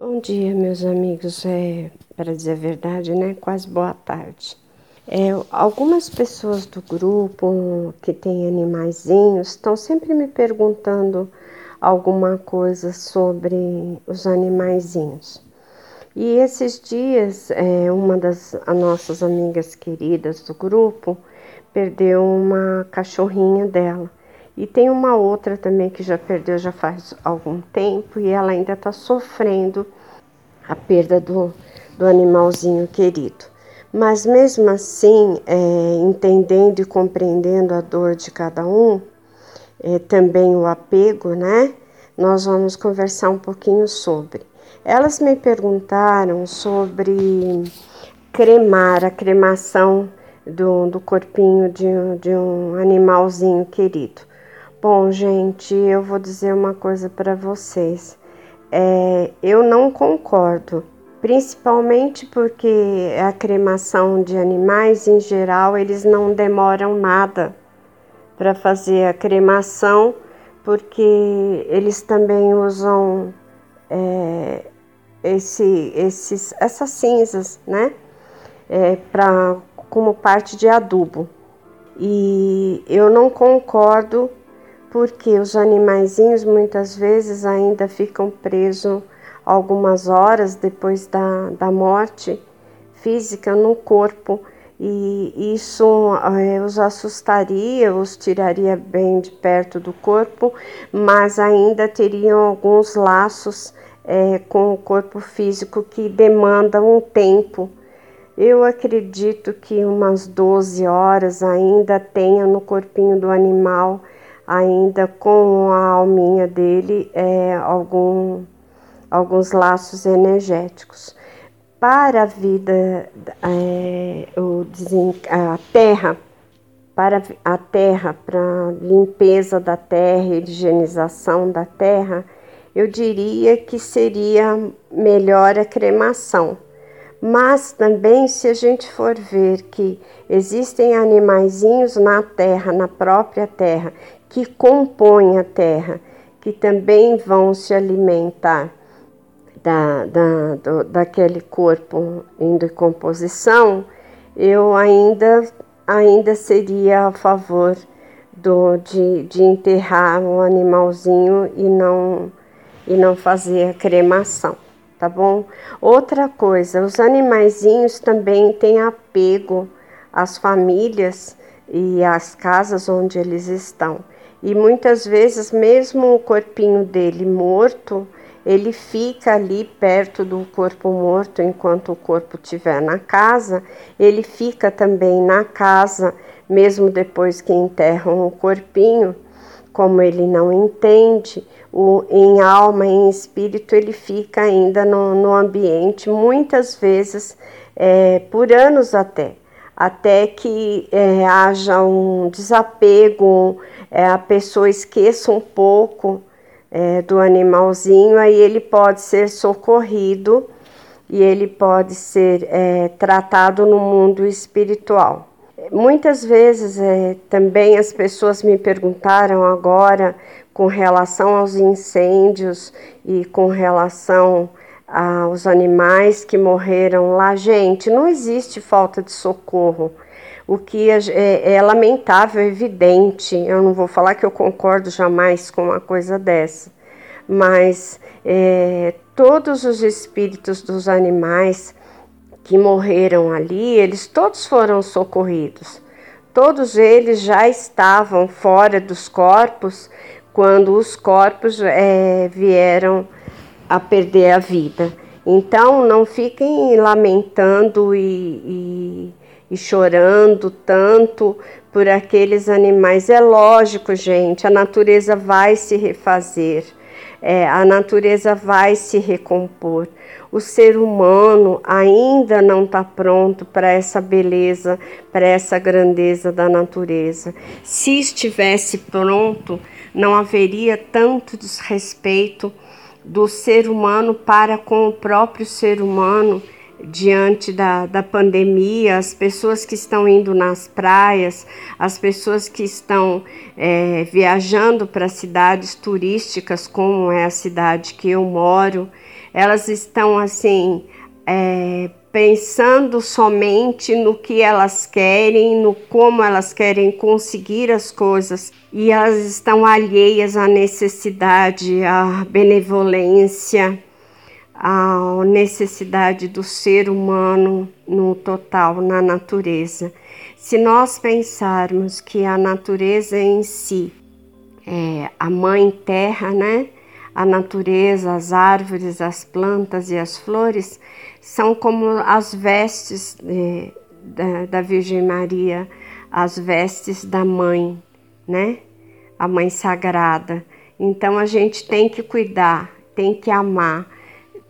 Bom dia, meus amigos. É, para dizer a verdade, né? Quase boa tarde. É, algumas pessoas do grupo que têm animaizinhos estão sempre me perguntando alguma coisa sobre os animaizinhos. E esses dias, é, uma das nossas amigas queridas do grupo perdeu uma cachorrinha dela. E tem uma outra também que já perdeu já faz algum tempo e ela ainda está sofrendo a perda do, do animalzinho querido. Mas mesmo assim, é, entendendo e compreendendo a dor de cada um, é, também o apego, né? Nós vamos conversar um pouquinho sobre. Elas me perguntaram sobre cremar, a cremação do, do corpinho de, de um animalzinho querido. Bom, gente, eu vou dizer uma coisa para vocês. É, eu não concordo, principalmente porque a cremação de animais, em geral, eles não demoram nada para fazer a cremação, porque eles também usam é, esse, esses, essas cinzas, né, é, como parte de adubo. E eu não concordo porque os animaizinhos muitas vezes ainda ficam presos algumas horas depois da, da morte física no corpo e isso é, os assustaria, os tiraria bem de perto do corpo, mas ainda teriam alguns laços é, com o corpo físico que demandam um tempo. Eu acredito que umas 12 horas ainda tenha no corpinho do animal ainda com a alminha dele é, algum, alguns laços energéticos. Para a vida, é, o, a terra, para a terra, para limpeza da terra, higienização da terra, eu diria que seria melhor a cremação. Mas também, se a gente for ver que existem animaizinhos na terra, na própria terra, que compõem a terra, que também vão se alimentar da, da, do, daquele corpo em decomposição, eu ainda, ainda seria a favor do, de, de enterrar o um animalzinho e não, e não fazer a cremação, tá bom? Outra coisa, os animaizinhos também têm apego às famílias e às casas onde eles estão. E muitas vezes, mesmo o corpinho dele morto, ele fica ali perto do corpo morto enquanto o corpo estiver na casa, ele fica também na casa, mesmo depois que enterram o corpinho, como ele não entende, o, em alma, em espírito, ele fica ainda no, no ambiente, muitas vezes, é, por anos até. Até que é, haja um desapego, é, a pessoa esqueça um pouco é, do animalzinho, aí ele pode ser socorrido e ele pode ser é, tratado no mundo espiritual. Muitas vezes é, também as pessoas me perguntaram agora com relação aos incêndios e com relação ah, os animais que morreram lá. Gente, não existe falta de socorro. O que é, é, é lamentável, evidente. Eu não vou falar que eu concordo jamais com uma coisa dessa, mas é, todos os espíritos dos animais que morreram ali, eles todos foram socorridos. Todos eles já estavam fora dos corpos quando os corpos é, vieram a perder a vida. Então, não fiquem lamentando e, e, e, chorando tanto por aqueles animais. É lógico, gente, a natureza vai se refazer, é, a natureza vai se recompor. O ser humano ainda não está pronto para essa beleza, para essa grandeza da natureza. Se estivesse pronto, não haveria tanto desrespeito do ser humano para com o próprio ser humano diante da, da pandemia, as pessoas que estão indo nas praias, as pessoas que estão é, viajando para cidades turísticas, como é a cidade que eu moro, elas estão assim é, pensando somente no que elas querem, no como elas querem conseguir as coisas. E elas estão alheias à necessidade, à benevolência, à necessidade do ser humano no total, na natureza. Se nós pensarmos que a natureza em si é a mãe terra, né? A natureza, as árvores, as plantas e as flores são como as vestes é, da, da Virgem Maria, as vestes da mãe, né? A mãe sagrada. Então a gente tem que cuidar, tem que amar,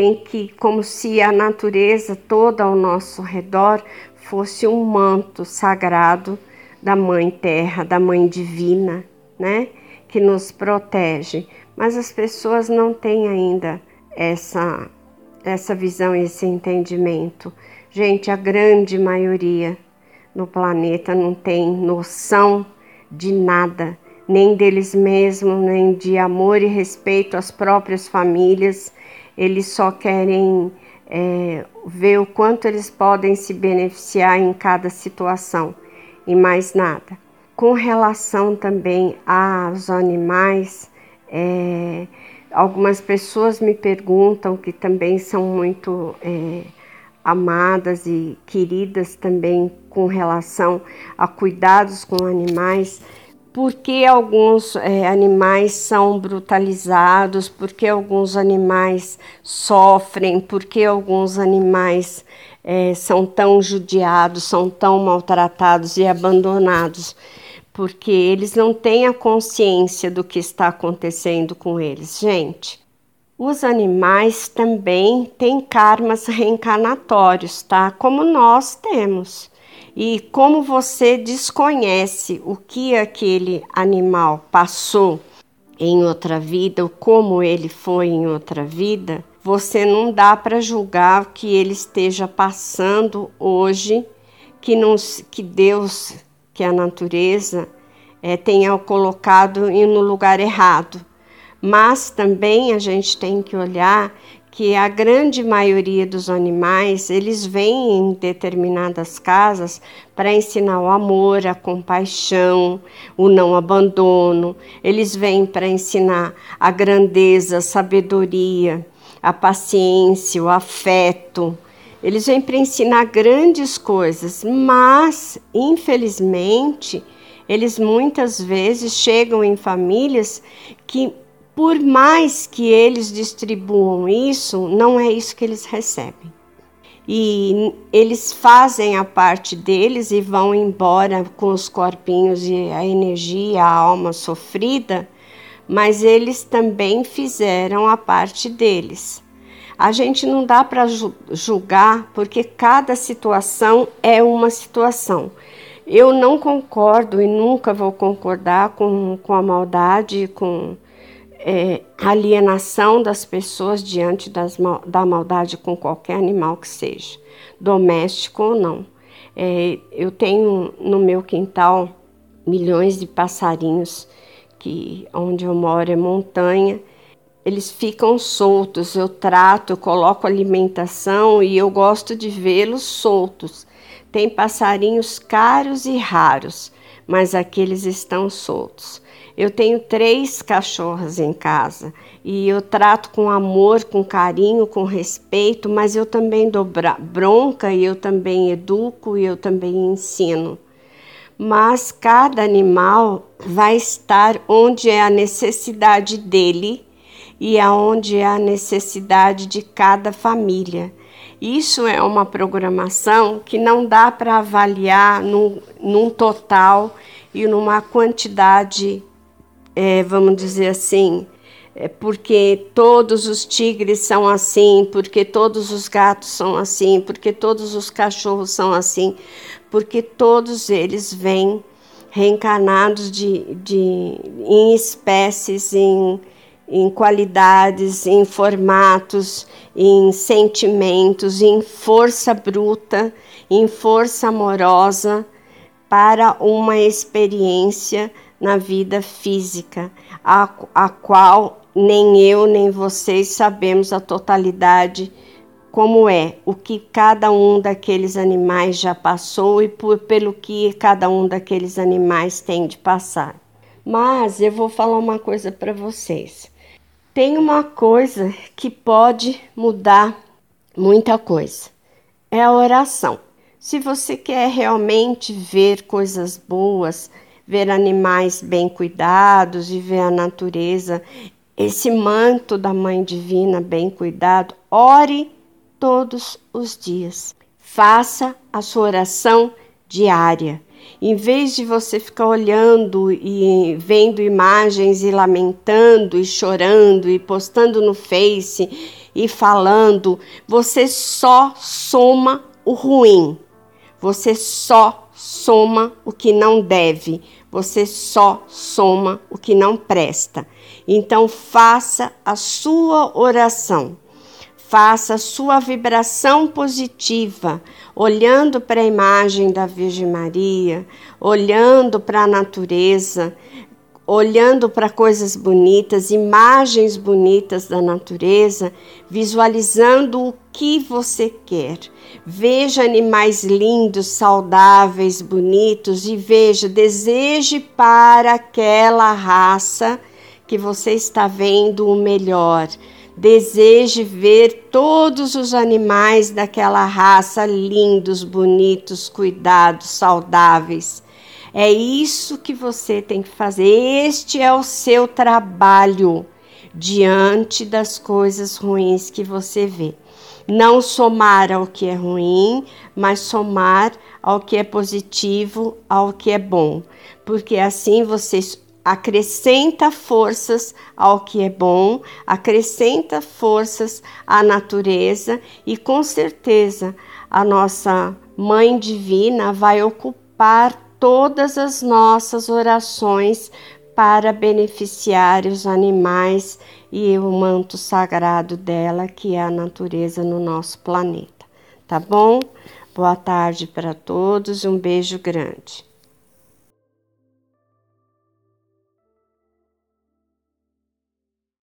tem que, como se a natureza toda ao nosso redor fosse um manto sagrado da Mãe Terra, da Mãe Divina, né? Que nos protege. Mas as pessoas não têm ainda essa, essa visão, esse entendimento. Gente, a grande maioria no planeta não tem noção de nada, nem deles mesmos, nem de amor e respeito às próprias famílias. Eles só querem é, ver o quanto eles podem se beneficiar em cada situação e mais nada. Com relação também aos animais, é, algumas pessoas me perguntam que também são muito é, amadas e queridas também com relação a cuidados com animais por que alguns é, animais são brutalizados, por que alguns animais sofrem, por que alguns animais é, são tão judiados, são tão maltratados e abandonados, porque eles não têm a consciência do que está acontecendo com eles. Gente, os animais também têm karmas reencarnatórios, tá? Como nós temos. E como você desconhece o que aquele animal passou em outra vida, ou como ele foi em outra vida, você não dá para julgar o que ele esteja passando hoje, que, que Deus, que a natureza, é, tenha colocado no lugar errado. Mas também a gente tem que olhar que a grande maioria dos animais, eles vêm em determinadas casas para ensinar o amor, a compaixão, o não abandono. Eles vêm para ensinar a grandeza, a sabedoria, a paciência, o afeto. Eles vêm para ensinar grandes coisas, mas infelizmente, eles muitas vezes chegam em famílias que por mais que eles distribuam isso, não é isso que eles recebem. E eles fazem a parte deles e vão embora com os corpinhos e a energia, a alma sofrida, mas eles também fizeram a parte deles. A gente não dá para julgar porque cada situação é uma situação. Eu não concordo e nunca vou concordar com, com a maldade, com é, alienação das pessoas diante das, da maldade com qualquer animal que seja, doméstico ou não. É, eu tenho no meu quintal milhões de passarinhos que onde eu moro é montanha. Eles ficam soltos, eu trato, eu coloco alimentação e eu gosto de vê-los soltos. Tem passarinhos caros e raros, mas aqueles estão soltos. Eu tenho três cachorras em casa e eu trato com amor, com carinho, com respeito, mas eu também dou bronca e eu também educo e eu também ensino. Mas cada animal vai estar onde é a necessidade dele e aonde é a necessidade de cada família. Isso é uma programação que não dá para avaliar num, num total e numa quantidade é, vamos dizer assim, é porque todos os tigres são assim, porque todos os gatos são assim, porque todos os cachorros são assim, porque todos eles vêm reencarnados de, de, em espécies, em, em qualidades, em formatos, em sentimentos, em força bruta, em força amorosa para uma experiência na vida física, a, a qual nem eu nem vocês sabemos a totalidade como é, o que cada um daqueles animais já passou e por, pelo que cada um daqueles animais tem de passar. Mas eu vou falar uma coisa para vocês. Tem uma coisa que pode mudar muita coisa. É a oração. Se você quer realmente ver coisas boas, ver animais bem cuidados e ver a natureza, esse manto da Mãe Divina bem cuidado, ore todos os dias. Faça a sua oração diária. Em vez de você ficar olhando e vendo imagens e lamentando e chorando e postando no Face e falando, você só soma o ruim. Você só soma o que não deve. Você só soma o que não presta. Então faça a sua oração. Faça sua vibração positiva, olhando para a imagem da Virgem Maria, olhando para a natureza, olhando para coisas bonitas, imagens bonitas da natureza, visualizando o que você quer. Veja animais lindos, saudáveis, bonitos e veja, deseje para aquela raça que você está vendo o melhor deseje ver todos os animais daquela raça lindos, bonitos, cuidados, saudáveis. É isso que você tem que fazer. Este é o seu trabalho diante das coisas ruins que você vê. Não somar ao que é ruim, mas somar ao que é positivo, ao que é bom, porque assim você acrescenta forças ao que é bom, acrescenta forças à natureza e com certeza a nossa Mãe Divina vai ocupar todas as nossas orações para beneficiar os animais e o manto sagrado dela, que é a natureza no nosso planeta. Tá bom? Boa tarde para todos, um beijo grande.